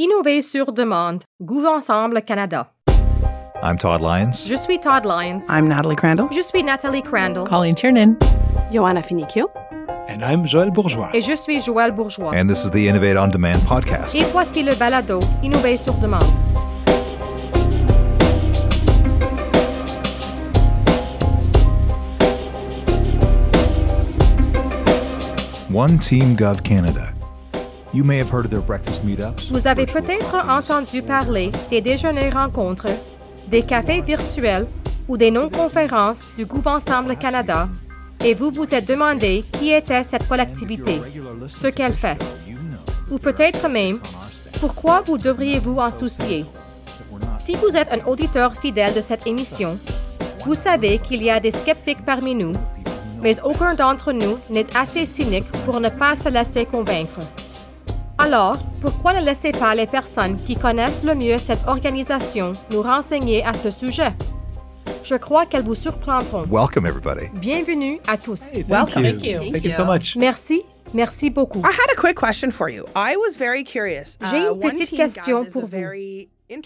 Innover sur demande. Goût Ensemble Canada. I'm Todd Lyons. Je suis Todd Lyons. I'm Natalie Crandall. Je suis Nathalie Crandall. Colleen Tiernan. Joanna Finicchio. And I'm Joël Bourgeois. Et je suis Joël Bourgeois. And this is the Innovate on Demand podcast. Et voici le balado Innover sur demande. One Team Gov Canada. You may have heard of their breakfast meetups. Vous avez peut-être entendu parler des déjeuners rencontres, des cafés virtuels ou des non-conférences du Gouv Ensemble Canada et vous vous êtes demandé qui était cette collectivité, ce qu'elle fait. Ou peut-être même, pourquoi vous devriez-vous en soucier? Si vous êtes un auditeur fidèle de cette émission, vous savez qu'il y a des sceptiques parmi nous, mais aucun d'entre nous n'est assez cynique pour ne pas se laisser convaincre. Alors, pourquoi ne laissez pas les personnes qui connaissent le mieux cette organisation nous renseigner à ce sujet? Je crois qu'elles vous surprendront. Welcome, everybody. Bienvenue à tous. Welcome. Thank you. Thank you so much. Merci, merci beaucoup. I had a quick question for you. I was very curious. J'ai une Uh, petite question pour vous.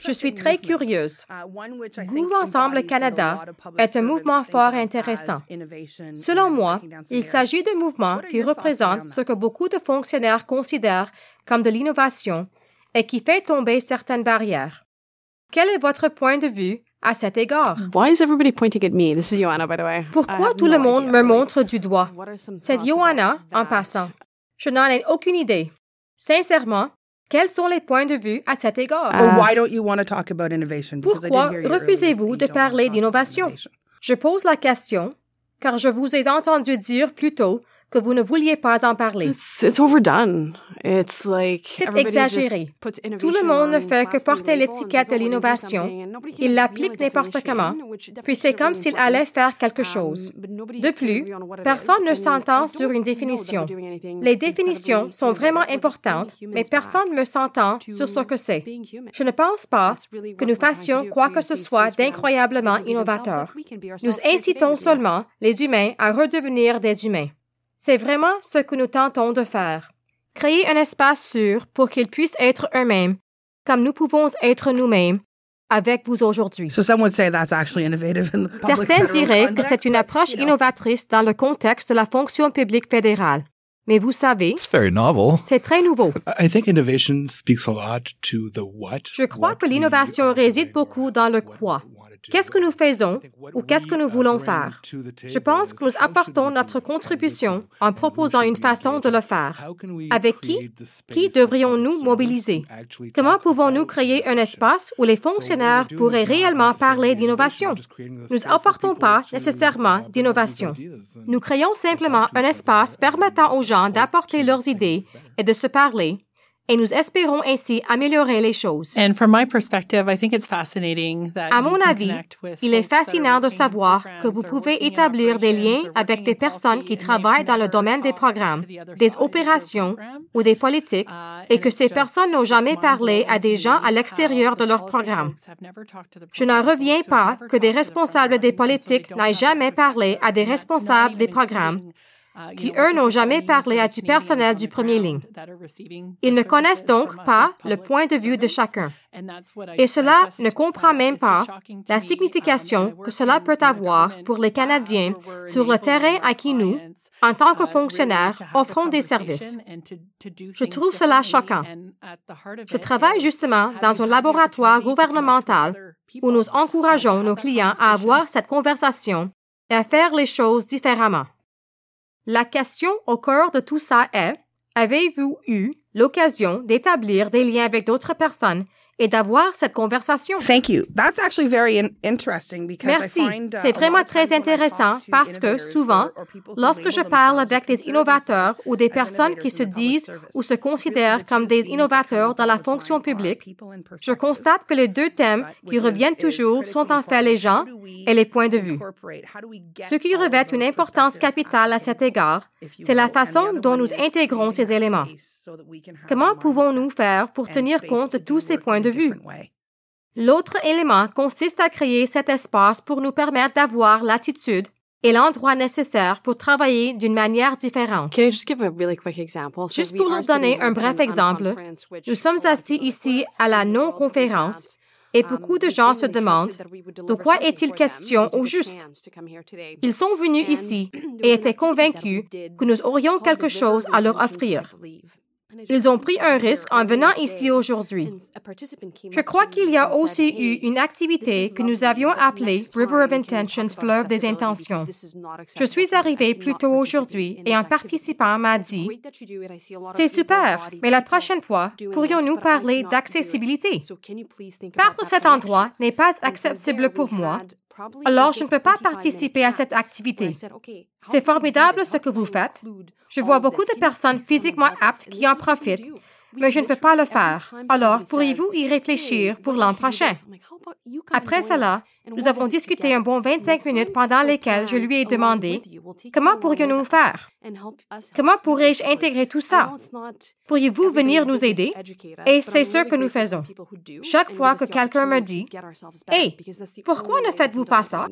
Je suis très curieuse. uh, think Gouv Ensemble Canada est un mouvement fort as intéressant. Selon moi, il s'agit d'un mouvement qui représente ce que beaucoup de fonctionnaires considèrent comme de l'innovation et qui fait tomber certaines barrières. Quel est votre point de vue à cet égard? Why is everybody pointing at me? This is Joanna, by the way. I Pourquoi tout no le monde idea. me montre du doigt? C'est about en passant. Je n'en ai aucune idée. Sincèrement, quels sont les points de vue à cet égard? Or Uh, why don't you want to talk about innovation? Because I did Pourquoi refusez-vous de parler talk about d'innovation? innovation. Je pose la question car je vous ai entendu dire plus tôt que vous ne vouliez pas en parler. It's, it's overdone. It's like C'est exagéré. Tout le monde ne fait que porter l'étiquette de says, "Oh, we're gonna do l'innovation. something," and nobody can Il l'applique n'importe definition, comment, puis c'est are comme s'il important. allait faire quelque Um, chose. De plus, personne ne s'entend sur une définition. Les incredibly définitions sont vraiment importantes, mais personne ne s'entend sur ce que c'est. Je ne pense pas que nous fassions quoi que ce soit d'incroyablement innovateur. Nous incitons seulement les humains à redevenir des humains. C'est vraiment ce que nous tentons de faire. Créer un espace sûr pour qu'ils puissent être eux-mêmes, comme nous pouvons être nous-mêmes, avec vous aujourd'hui. So some would say that's actually innovative in the public Certains diraient que c'est une approche you know, innovatrice dans le contexte de la fonction publique fédérale. Mais vous savez, It's very novel. c'est très nouveau. I think innovation speaks a lot to the what. Je crois what que l'innovation réside beaucoup dans le what quoi. Qu'est-ce que nous faisons ou qu'est-ce que nous uh, voulons faire? Je pense que nous apportons notre contribution en proposant une façon de le faire. Avec qui? Qui devrions-nous mobiliser? Comment pouvons-nous créer un espace où les fonctionnaires pourraient réellement parler d'innovation? Nous people pas nécessairement d'innovation. Nous créons simplement un espace permettant aux gens d'apporter leurs idées et de se parler, et nous espérons ainsi améliorer les choses. And from my perspective, I think it's fascinating that À mon avis, il est fascinant de savoir que vous pouvez établir des liens avec des personnes qui travaillent dans le domaine des programmes, des opérations ou des politiques, Uh, et que ces personnes n'ont jamais it's parlé à des gens à l'extérieur de leur programme. Je n'en reviens pas que des responsables des politiques n'aient jamais parlé à des responsables des programmes uh, qui, eux, n'ont jamais parlé à du personnel on du premier ligne. Ils ne connaissent donc pas as le point de vue de chacun. Et cela ne comprend même pas la signification que cela peut avoir pour les Canadiens sur le terrain à qui nous, en tant que fonctionnaires, offrons des services. Je trouve cela choquant. Je travaille justement dans un laboratoire gouvernemental où nous encourageons nos clients à avoir cette conversation et à faire les choses différemment. La question au cœur de tout ça est, avez-vous eu l'occasion d'établir des liens avec d'autres personnes et d'avoir cette conversation? Thank you. That's actually very in- interesting because Merci. Uh, C'est vraiment très intéressant parce que souvent, lorsque je parle avec des innovateurs ou des personnes qui se disent ou se considèrent comme des innovateurs dans la fonction are publique, je constate que les deux thèmes qui reviennent toujours sont en fait les gens et les points de vue. incorporate? How do we get Ce qui all of revêt those une importance perspectives capitale à at the cet table, égard, if de vue. L'autre élément consiste à créer cet espace pour nous permettre d'avoir l'attitude et l'endroit nécessaire pour travailler d'une manière différente. Juste pour nous donner un bref exemple, nous sommes assis ici à la non-conférence et beaucoup de gens se demandent de quoi est-il question au juste? Ils sont venus ici et étaient convaincus que nous aurions quelque chose à leur offrir. Ils ont pris un risque en venant ici aujourd'hui. Je crois qu'il y a aussi eu une activité que nous avions appelée River of Intentions, fleuve des intentions. Je suis arrivée plus tôt aujourd'hui et un participant m'a dit, c'est super, mais la prochaine fois, pourrions-nous parler d'accessibilité? Part de cet endroit n'est pas accessible pour moi alors je ne peux pas participer à cette activité. C'est formidable ce que vous faites. Je vois beaucoup de personnes physiquement aptes qui en profitent mais je ne peux pas le faire. Alors, pourriez-vous y réfléchir pour l'an prochain? Après cela, nous avons discuté un bon 25 minutes pendant lesquelles je lui ai demandé comment pourrions-nous faire? Comment pourrais-je intégrer tout ça? Pourriez-vous venir nous aider? Et c'est ce que nous faisons. Chaque fois que quelqu'un me dit, Hey, pourquoi ne faites-vous pas ça?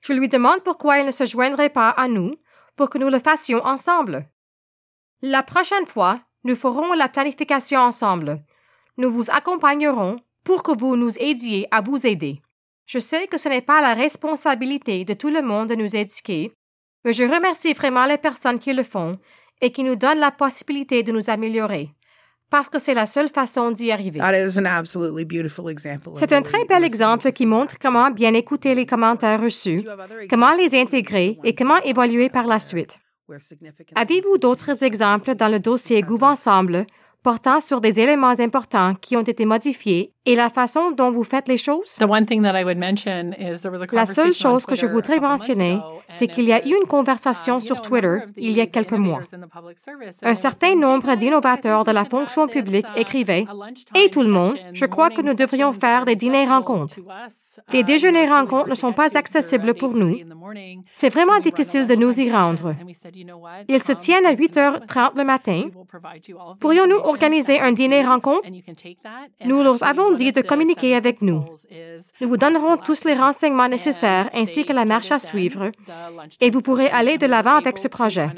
Je lui demande pourquoi il ne se joindrait pas à nous pour que nous le fassions ensemble. La prochaine fois, nous ferons la planification ensemble. Nous vous accompagnerons pour que vous nous aidiez à vous aider. Je sais que ce n'est pas la responsabilité de tout le monde de nous éduquer, mais je remercie vraiment les personnes qui le font et qui nous donnent la possibilité de nous améliorer, parce que c'est la seule façon d'y arriver. C'est un très bel exemple qui montre comment bien écouter les commentaires reçus, comment les intégrer et comment évoluer par la suite. Avez-vous d'autres exemples dans le dossier Gouv Ensemble portant sur des éléments importants qui ont été modifiés et la façon dont vous faites les choses. La seule chose que je voudrais mentionner, c'est qu'il y a eu une conversation sur Twitter il y a quelques mois. Un certain nombre d'innovateurs de la fonction publique écrivaient Et tout le monde, je crois que nous devrions faire des dîners-rencontres. Les déjeuners-rencontres ne sont pas accessibles pour nous. C'est vraiment difficile de nous y rendre. Ils se tiennent à 8h30 le matin. Pourrions-nous organiser un dîner-rencontre, nous leur avons dit de communiquer avec nous. Nous vous donnerons tous les renseignements nécessaires ainsi que la marche à suivre et vous pourrez aller de l'avant avec ce projet.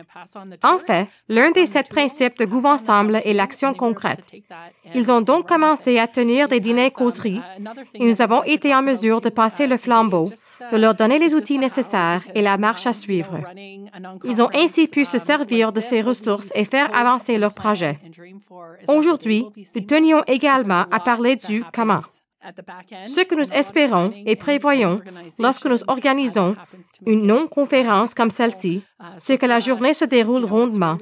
En fait, l'un des sept principes de Gouv Ensemble est l'action concrète. Ils ont donc commencé à tenir des dîners-causeries et nous avons été en mesure de passer le flambeau, de leur donner les outils nécessaires et la marche à suivre. Ils ont ainsi pu se servir de ces ressources et faire avancer leur projet. Aujourd'hui, nous tenions également à parler du comment. Ce que nous espérons et prévoyons lorsque nous organisons une non-conférence comme celle-ci, c'est que la journée se déroule rondement,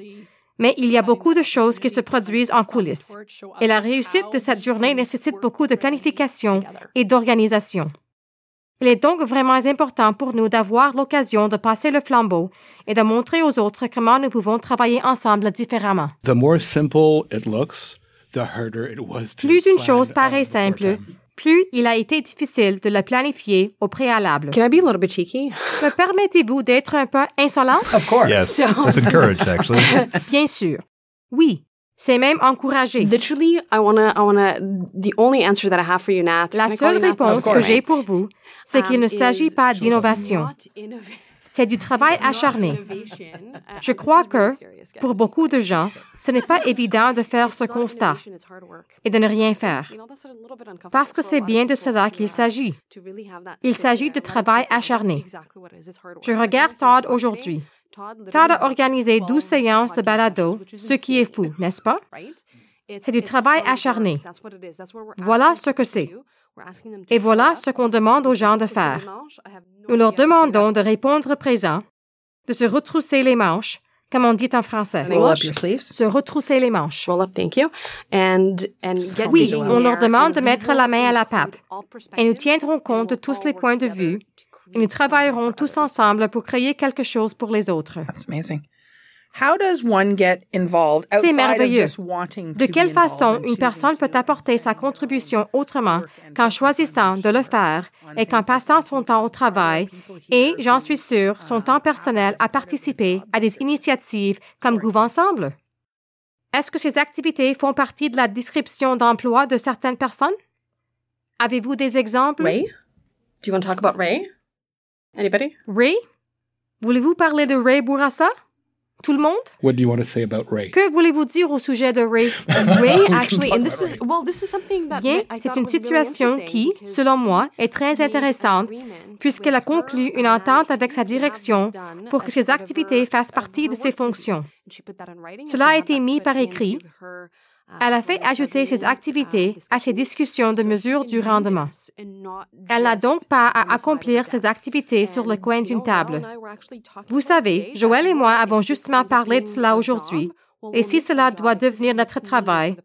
mais il y a beaucoup de choses qui se produisent en coulisses, et la réussite de cette journée nécessite beaucoup de planification et d'organisation. Il est donc vraiment important pour nous d'avoir l'occasion de passer le flambeau et de montrer aux autres comment nous pouvons travailler ensemble différemment. Plus une chose paraît simple, plus il a été difficile de le planifier au préalable. Can I be a little cheeky? Me permettez-vous d'être un peu insolente? Bien sûr. Oui. C'est même encouragé. La seule réponse que j'ai pour vous, c'est qu'il ne s'agit pas d'innovation. C'est du travail acharné. Je crois que, pour beaucoup de gens, ce n'est pas évident de faire ce constat et de ne rien faire, parce que c'est bien de cela qu'il s'agit. Il s'agit de travail acharné. Je regarde Todd aujourd'hui. Todd a organisé 12 séances de balado, ce qui est fou, n'est-ce pas? C'est du travail acharné. Voilà ce que c'est. Et voilà ce qu'on demande aux gens de faire. Nous leur demandons de répondre présent, de se retrousser les manches, comme on dit en français. Se retrousser les manches. Oui, on leur demande de mettre la main à la pâte. Et nous tiendrons compte de tous les points de vue. Et nous travaillerons tous ensemble pour créer quelque chose pour les autres. C'est merveilleux. De quelle façon une personne peut apporter sa contribution autrement qu'en choisissant de le faire et qu'en passant son temps au travail et, j'en suis sûr, son temps personnel à participer à des initiatives comme Gouv Ensemble? Est-ce que ces activités font partie de la description d'emploi de certaines personnes? Avez-vous des exemples? Ray? Do you want to talk about Ray? Anybody? Ray? Voulez-vous parler de Ray Bourassa? Tout le monde? What do you want to say about Ray? Que voulez-vous dire au sujet de Ray? Ray actually, and this is well, this is something that Bien, I c'est une situation interesting qui, because selon moi, est très intéressante agreement puisqu'elle a with conclu une entente avec sa direction pour que ses part of activités fassent partie de ses fonctions. Cela a été mis par écrit. uh, Elle a fait ajouter ses measurement, activités uh, à ses discussions de mesure du rendement. Elle n'a donc pas à accomplir ses activités sur le coin d'une table. Vous savez, Joël et moi avons justement parlé de cela our aujourd'hui. Et si cela doit devenir notre travail,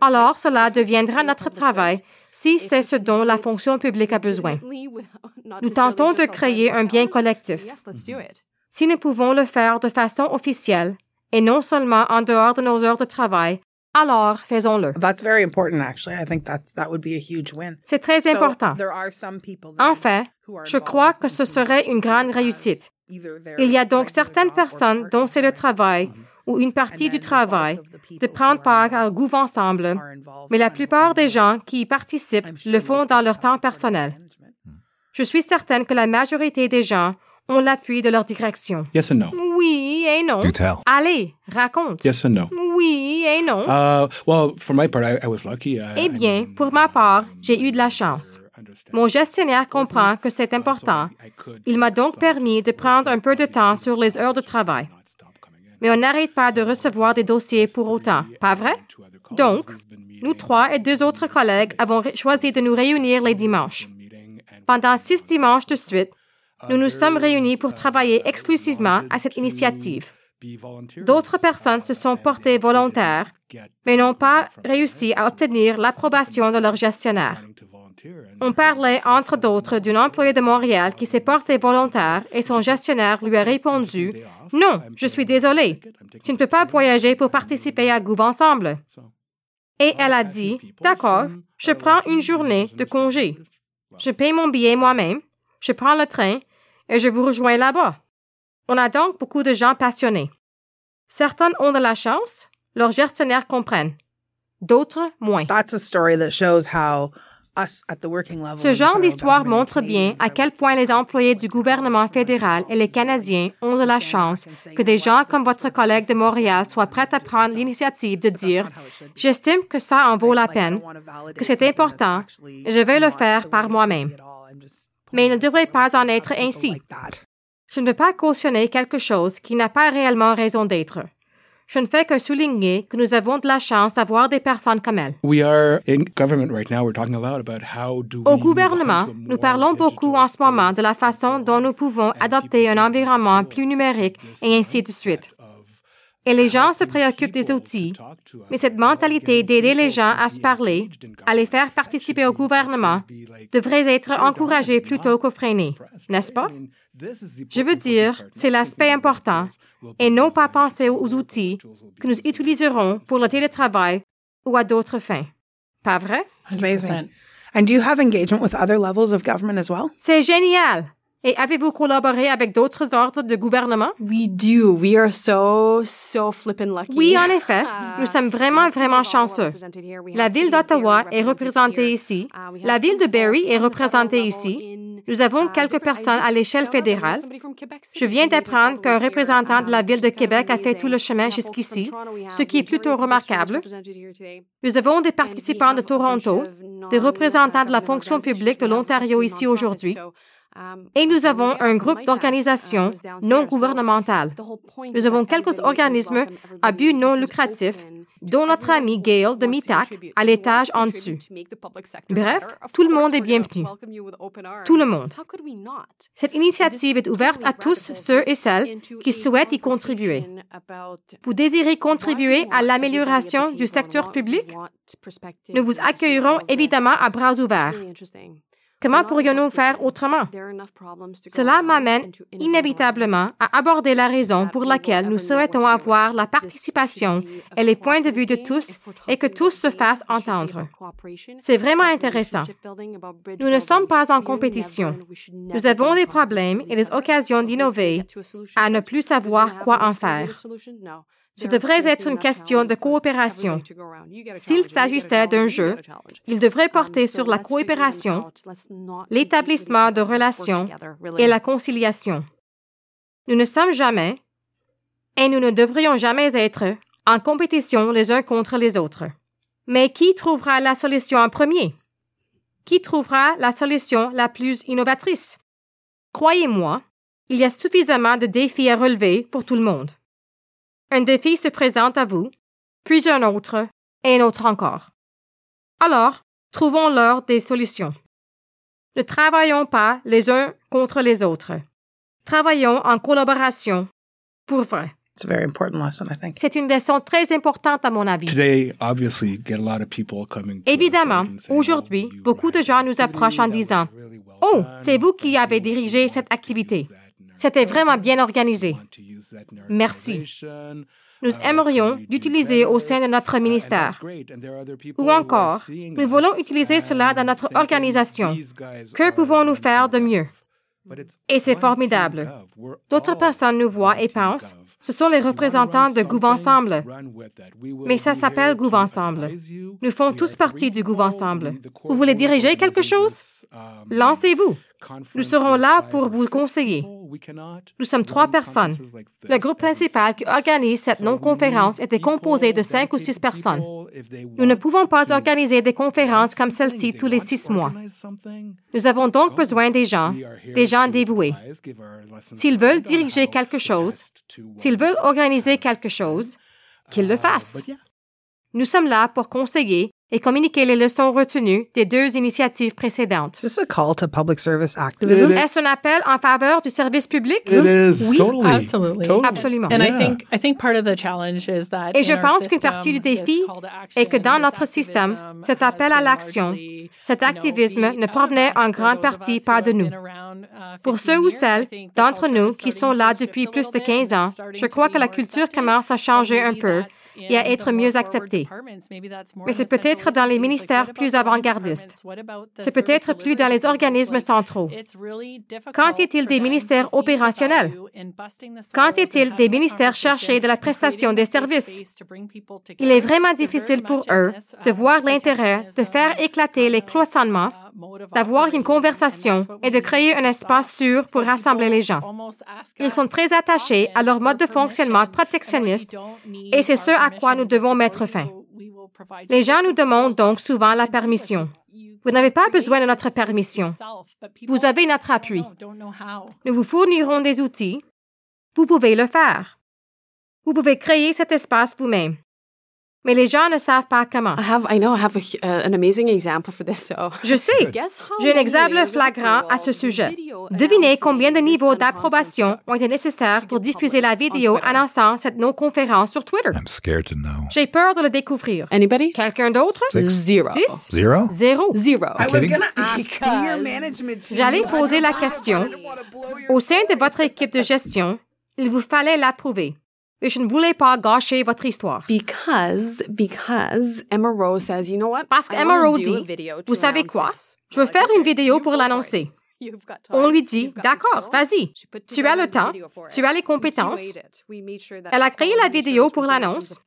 alors cela deviendra notre travail si c'est ce dont do la fonction publique a besoin. Nous tentons de créer un bien collectif. Si nous pouvons le faire de façon officielle et non seulement en dehors de nos heures de travail, alors faisons-le. That's very important, actually. I think that's that would be a huge win. C'est très important. there are some people then En fait, who are je crois que ce serait une grande réussite. Il y a donc certaines personnes dont c'est le travail ou une partie du travail de prendre part à un gouv ensemble, mais la plupart des gens qui y participent le font dans leur temps personnel. Je suis certaine que la majorité des gens ont l'appui de leur direction. Yes and no? Oui et non. Do tell. Allez, raconte. Yes and no? Oui et non. Uh, well, for my part, I, I was lucky. I, Eh I bien, mean, pour ma part, j'ai eu de la chance. Mon gestionnaire comprend que c'est important. Il m'a donc permis de prendre un peu de temps sur les heures de travail. Mais on n'arrête pas de recevoir des dossiers pour autant, pas vrai? Donc, nous trois et deux autres collègues avons choisi de nous réunir les dimanches. Pendant six dimanches de suite, nous nous sommes réunis pour travailler exclusivement à cette initiative. D'autres personnes se sont portées volontaires, mais n'ont pas réussi à obtenir l'approbation de leur gestionnaire. On parlait, entre d'autres, d'une employée de Montréal qui s'est portée volontaire et son gestionnaire lui a répondu Non, je suis désolé. Tu ne peux pas voyager pour participer à Gouv Ensemble. Et elle a dit D'accord, je prends une journée de congé. Je paye mon billet moi-même, je prends le train et je vous rejoins là-bas. On a donc beaucoup de gens passionnés. Certaines ont de la chance, leurs gestionnaires comprennent. D'autres, moins. That's a story that shows how us at the working level. Ce genre d'histoire montre bien à quel point les employés du gouvernement fédéral et les Canadiens ont de la chance que des gens comme votre collègue de Montréal soient prêts à prendre l'initiative de dire J'estime que ça en vaut la peine, que c'est important, je vais le faire par moi-même. Mais il ne devrait pas en être ainsi. Je ne veux pas cautionner quelque chose qui n'a pas réellement raison d'être. Je ne fais que souligner que nous avons de la chance d'avoir des personnes comme elle. Au gouvernement, nous parlons beaucoup en ce moment de la façon dont nous pouvons adopter un environnement plus numérique et ainsi de suite. Et les gens se préoccupent des outils, mais cette mentalité d'aider les gens à se parler, à les faire participer au gouvernement, devrait être encouragée plutôt que freinée, n'est-ce pas? Je veux dire, c'est l'aspect important et non pas penser aux outils que nous utiliserons pour le télétravail ou à d'autres fins. Pas vrai? It's amazing. And do you have engagement with other levels of government as well? C'est génial! Et avez-vous collaboré avec d'autres ordres de gouvernement? We do. We are so, so flippin' lucky. Oui, en effet. Nous sommes vraiment, vraiment chanceux. La ville d'Ottawa est représentée ici. La ville de Barrie est représentée ici. Nous avons quelques personnes à l'échelle fédérale. Je viens d'apprendre qu'un représentant de la ville de Québec a fait tout le chemin jusqu'ici, ce qui est plutôt remarquable. Nous avons des participants de Toronto, des représentants de la fonction publique de l'Ontario ici aujourd'hui, et nous avons un groupe d'organisations non gouvernementales. Nous avons quelques organismes à but non lucratif, dont notre ami Gail de MITAC à l'étage en dessous. Bref, tout le monde est bienvenu. Tout le monde. Cette initiative est ouverte à tous ceux et celles qui souhaitent y contribuer. Vous désirez contribuer à l'amélioration du secteur public? Nous vous accueillerons évidemment à bras ouverts. Comment pourrions-nous faire autrement? Cela m'amène inévitablement à aborder la raison pour laquelle nous souhaitons avoir la participation et les points de vue de tous et que tous se fassent entendre. C'est vraiment intéressant. Nous ne sommes pas en compétition. Nous avons des problèmes et des occasions d'innover à ne plus savoir quoi en faire. Ce devrait être une question de coopération. S'il s'agissait d'un jeu, il devrait porter sur la coopération, l'établissement de relations et la conciliation. Nous ne sommes jamais, et nous ne devrions jamais être, en compétition les uns contre les autres. Mais qui trouvera la solution en premier? Qui trouvera la solution la plus innovatrice? Croyez-moi, il y a suffisamment de défis à relever pour tout le monde. Un défi se présente à vous, puis un autre, et un autre encore. Alors, trouvons-leur des solutions. Ne travaillons pas les uns contre les autres. Travaillons en collaboration, pour vrai. It's a very important lesson, I think. C'est une leçon très importante à mon avis. Today, obviously, get a lot of people coming. to us Évidemment, aujourd'hui, "Oh, you beaucoup de gens nous approchent en disant Oh, c'est vous qui avez dirigé cette activité. C'était vraiment bien organisé. Merci. Nous aimerions l'utiliser au sein de notre ministère. Ou encore, nous voulons utiliser cela dans notre organisation. Que pouvons-nous faire de mieux? Et c'est formidable. D'autres personnes nous voient et pensent, ce sont les représentants de Gouv-Ensemble. Mais ça s'appelle Gouv-Ensemble. Nous faisons tous partie du Gouv-Ensemble. Vous voulez diriger quelque chose? Lancez-vous. Nous serons là pour vous conseiller. Nous sommes trois personnes. Le groupe principal qui organise cette non-conférence était composé de cinq ou six personnes. Nous ne pouvons pas organiser des conférences comme celle-ci tous les six mois. Nous avons donc besoin des gens, des gens dévoués. S'ils veulent diriger quelque chose, s'ils veulent organiser quelque chose, qu'ils le fassent. Nous sommes là pour conseiller et communiquer les leçons retenues des deux initiatives précédentes. Is this a call to public service activism? Est-ce un appel en faveur du service public? It is Oui, totally, absolutely. totally. Absolument. And I Yeah. think I think part of the challenge is that Et je in our pense qu'une system, partie du this défi call to est que dans action, notre this système, activism cet appel à l'action, cet activisme ne provenait en grande partie pas de nous. Been around, uh, Pour 15 ceux ou celles d'entre nous qui sont là depuis plus de bit 15 and ans, je crois que la culture commence à changer un peu et à être mieux acceptée. Mais c'est peut-être dans les ministères plus avant-gardistes? C'est peut-être plus dans les organismes centraux. Qu'en est-il des ministères opérationnels? value in busting the Qu'en silos and est-il des ministères chargés de la prestation des services? Il est vraiment difficile pour eux de um, voir l'intérêt de faire éclater les cloisonnements, uh, d'avoir une conversation et de créer un espace sûr pour rassembler les gens. Ils sont très attachés à leur mode de fonctionnement protectionniste et c'est ce à quoi nous devons mettre fin. Les gens nous demandent donc souvent la permission. Vous n'avez pas besoin de notre permission. Vous avez notre appui. Nous vous fournirons des outils. Vous pouvez le faire. Vous pouvez créer cet espace vous-même. Mais les gens ne savent pas comment. I have, I know, I have a, hu- uh, an amazing example for this. So, Je sais. J'ai un exemple flagrant à ce sujet. Devinez combien de niveaux d'approbation ont été nécessaires pour diffuser la vidéo annonçant cette non-conférence sur Twitter? I'm scared to know. J'ai peur de le découvrir. Anybody? Quelqu'un d'autre? Zero. Six? Zero? Zéro. Zero. J'allais poser la question. Au sein de votre équipe de gestion, il vous fallait l'approuver. Je ne voulais pas gâcher votre histoire. Because, because Emma Rose says, you know what? Parce qu'Emma Rose dit, vous savez quoi? this." Je veux faire une vidéo pour l'annoncer. On lui dit, d'accord, vas-y. Tu as le temps, tu as les compétences. Elle a créé la vidéo pour l'annonce.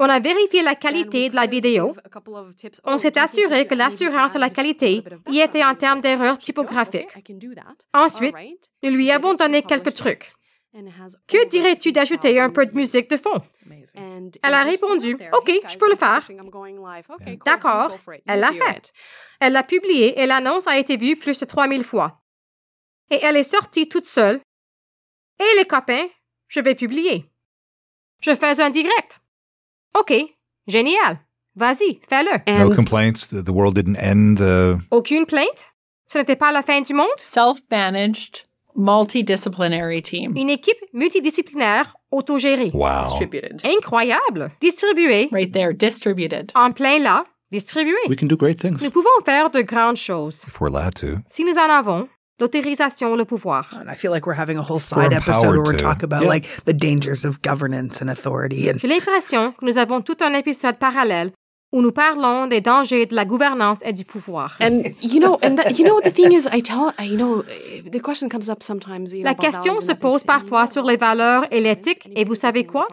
On a vérifié la qualité de la vidéo. On s'est assuré que l'assurance de la qualité y était en termes d'erreurs typographiques. Ensuite, nous lui avons donné quelques trucs. Que dirais-tu d'ajouter un peu de 2,000 musique de fond? Elle a répondu. OK, je peux le faire. D'accord, elle l'a fait. it. Elle l'a publié et l'annonce a été vue plus de 3000 fois. Et elle est sortie toute seule. Et les copains, je vais publier. Je fais un direct. OK, génial. Vas-y, fais-le. No And complaints. The, the world didn't end. Uh, Aucune plainte? Ce n'était pas la fin du monde? Self-managed, multidisciplinary team. Une équipe multidisciplinaire autogérée. wow. distributed. Incroyable. Distribuée. Right there, distributed. En plein là. Distribuée. We can do great things. Nous pouvons faire de grandes choses. If we're allowed to. Si nous en avons, l'autorisation, le pouvoir. And I feel like we're having a whole side episode where we're talking about Yeah. like the dangers of governance and authority. And J'ai l'impression que nous avons tout un épisode parallèle où nous parlons des dangers de la gouvernance et du pouvoir. And you know, and that, you know, the thing is, I tell, I, you know, the question comes up sometimes. You know, La question values se and pose ethics, and parfois you know, sur les valeurs et l'éthique, et vous savez quoi?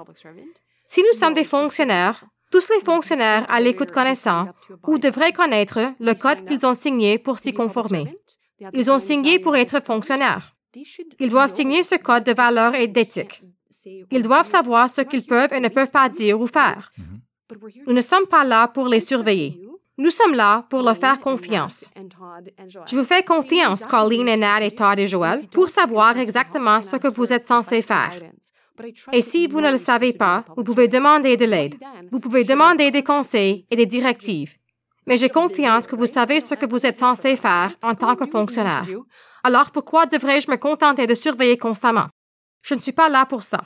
Si nous sommes des fonctionnaires, tous les fonctionnaires à l'écoute connaissant ou devraient connaître le code qu'ils ont signé pour s'y conformer. Ils ont signé pour être fonctionnaires. Ils doivent signer ce code de valeurs et d'éthique. Ils doivent savoir ce qu'ils peuvent et ne peuvent pas dire ou faire. Nous ne sommes pas là pour les surveiller. Nous sommes là pour leur faire confiance. Je vous fais confiance, Colleen et Nat et Todd et Joël, pour savoir exactement ce que vous êtes censés faire. Et si vous ne le savez pas, vous pouvez demander de l'aide. Vous pouvez demander des conseils et des directives. Mais j'ai confiance que vous savez ce que vous êtes censé faire en tant que fonctionnaire. Alors pourquoi devrais-je me contenter de surveiller constamment? Je ne suis pas là pour ça.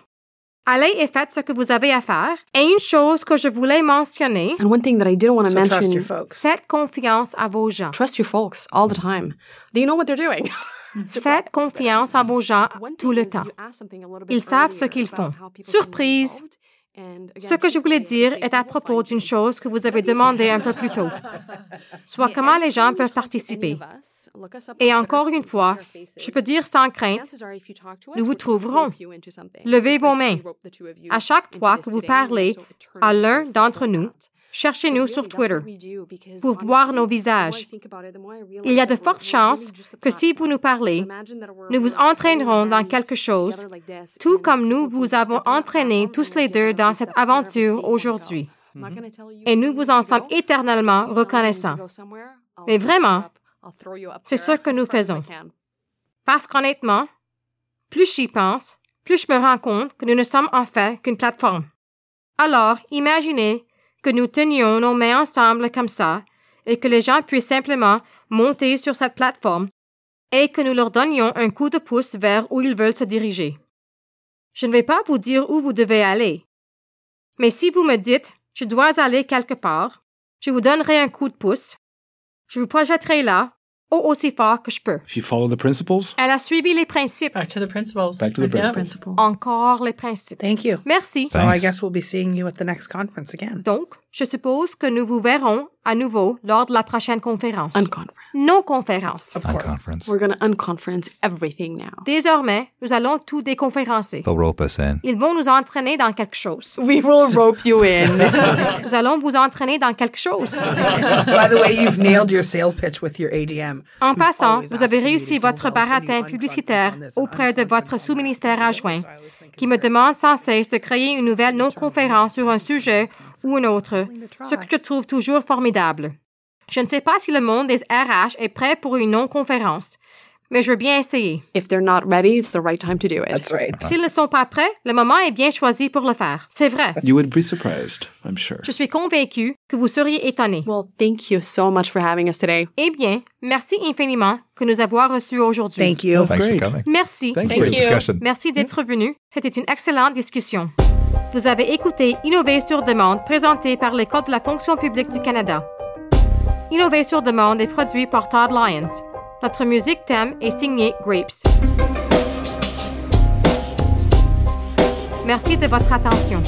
Allez et faites ce que vous avez à faire. Et une chose que je voulais mentionner, And one thing that I did want to So trust mention your folks. faites confiance à vos gens. trust your folks all the time. They know what they're doing. Faites confiance à vos gens tout le temps. Ils savent ce qu'ils font. Surprise! Ce que je voulais dire est à propos d'une chose que vous avez demandé un peu plus tôt, soit comment les gens peuvent participer. Et encore une fois, je peux dire sans crainte, nous vous trouverons. Levez vos mains. À chaque fois que vous parlez à l'un d'entre nous, cherchez-nous sur Twitter pour voir nos visages. Il y a de fortes chances que si vous nous parlez, nous vous entraînerons dans quelque chose, tout comme nous vous avons entraînés tous les deux dans cette aventure aujourd'hui. Et nous vous en sommes éternellement reconnaissants. Mais vraiment, c'est ce que nous faisons. Parce qu'honnêtement, plus j'y pense, plus je me rends compte que nous ne sommes en fait qu'une plateforme. Alors, imaginez que nous tenions nos mains ensemble comme ça et que les gens puissent simplement monter sur cette plateforme et que nous leur donnions un coup de pouce vers où ils veulent se diriger. Je ne vais pas vous dire où vous devez aller. Mais si vous me dites, je dois aller quelque part, je vous donnerai un coup de pouce. Je vous projetterai là, au aussi fort que je peux. If you follow the principles, Elle a suivi les principes. Back to the principles. Back to the Yeah. principles. Encore les principes. Thank you. Merci. So I guess we'll be seeing you at the next conference again. Donc, je suppose que nous vous verrons à nouveau lors de la prochaine conférence. Unconference. Nos conférences. Unconference. We're going to unconference everything now. Désormais, nous allons tout déconférencer. They'll rope us in. Ils vont nous entraîner dans quelque chose. We will rope you in. Nous allons vous entraîner dans quelque chose. By the way, you've nailed your sale pitch with your ADM. En passant, vous avez réussi votre baratin publicitaire auprès de votre sous-ministère adjoint, qui me demande sans cesse de créer une nouvelle non-conférence sur un sujet ou un autre, ce que je trouve toujours formidable. Je ne sais pas si le monde des RH est prêt pour une non-conférence, mais je veux bien essayer. if they're not ready, it's the right time to do it. That's right. S'ils ne sont pas prêts, le moment est bien choisi pour le faire. C'est vrai. you would be surprised, I'm sure. Je suis convaincue que vous seriez étonnés. Well, thank you so much for having us today. Eh bien, merci infiniment que nous avoir reçus aujourd'hui. Thank you. Thanks great. for coming. Merci. Thank Thank you. Great you. discussion. Merci d'être venu. C'était une excellente discussion. Vous avez écouté Innover sur demande présenté par l'École de la fonction publique du Canada. Innover sur demande est produit par Todd Lyons. Notre musique thème est signée Grapes. Merci de votre attention.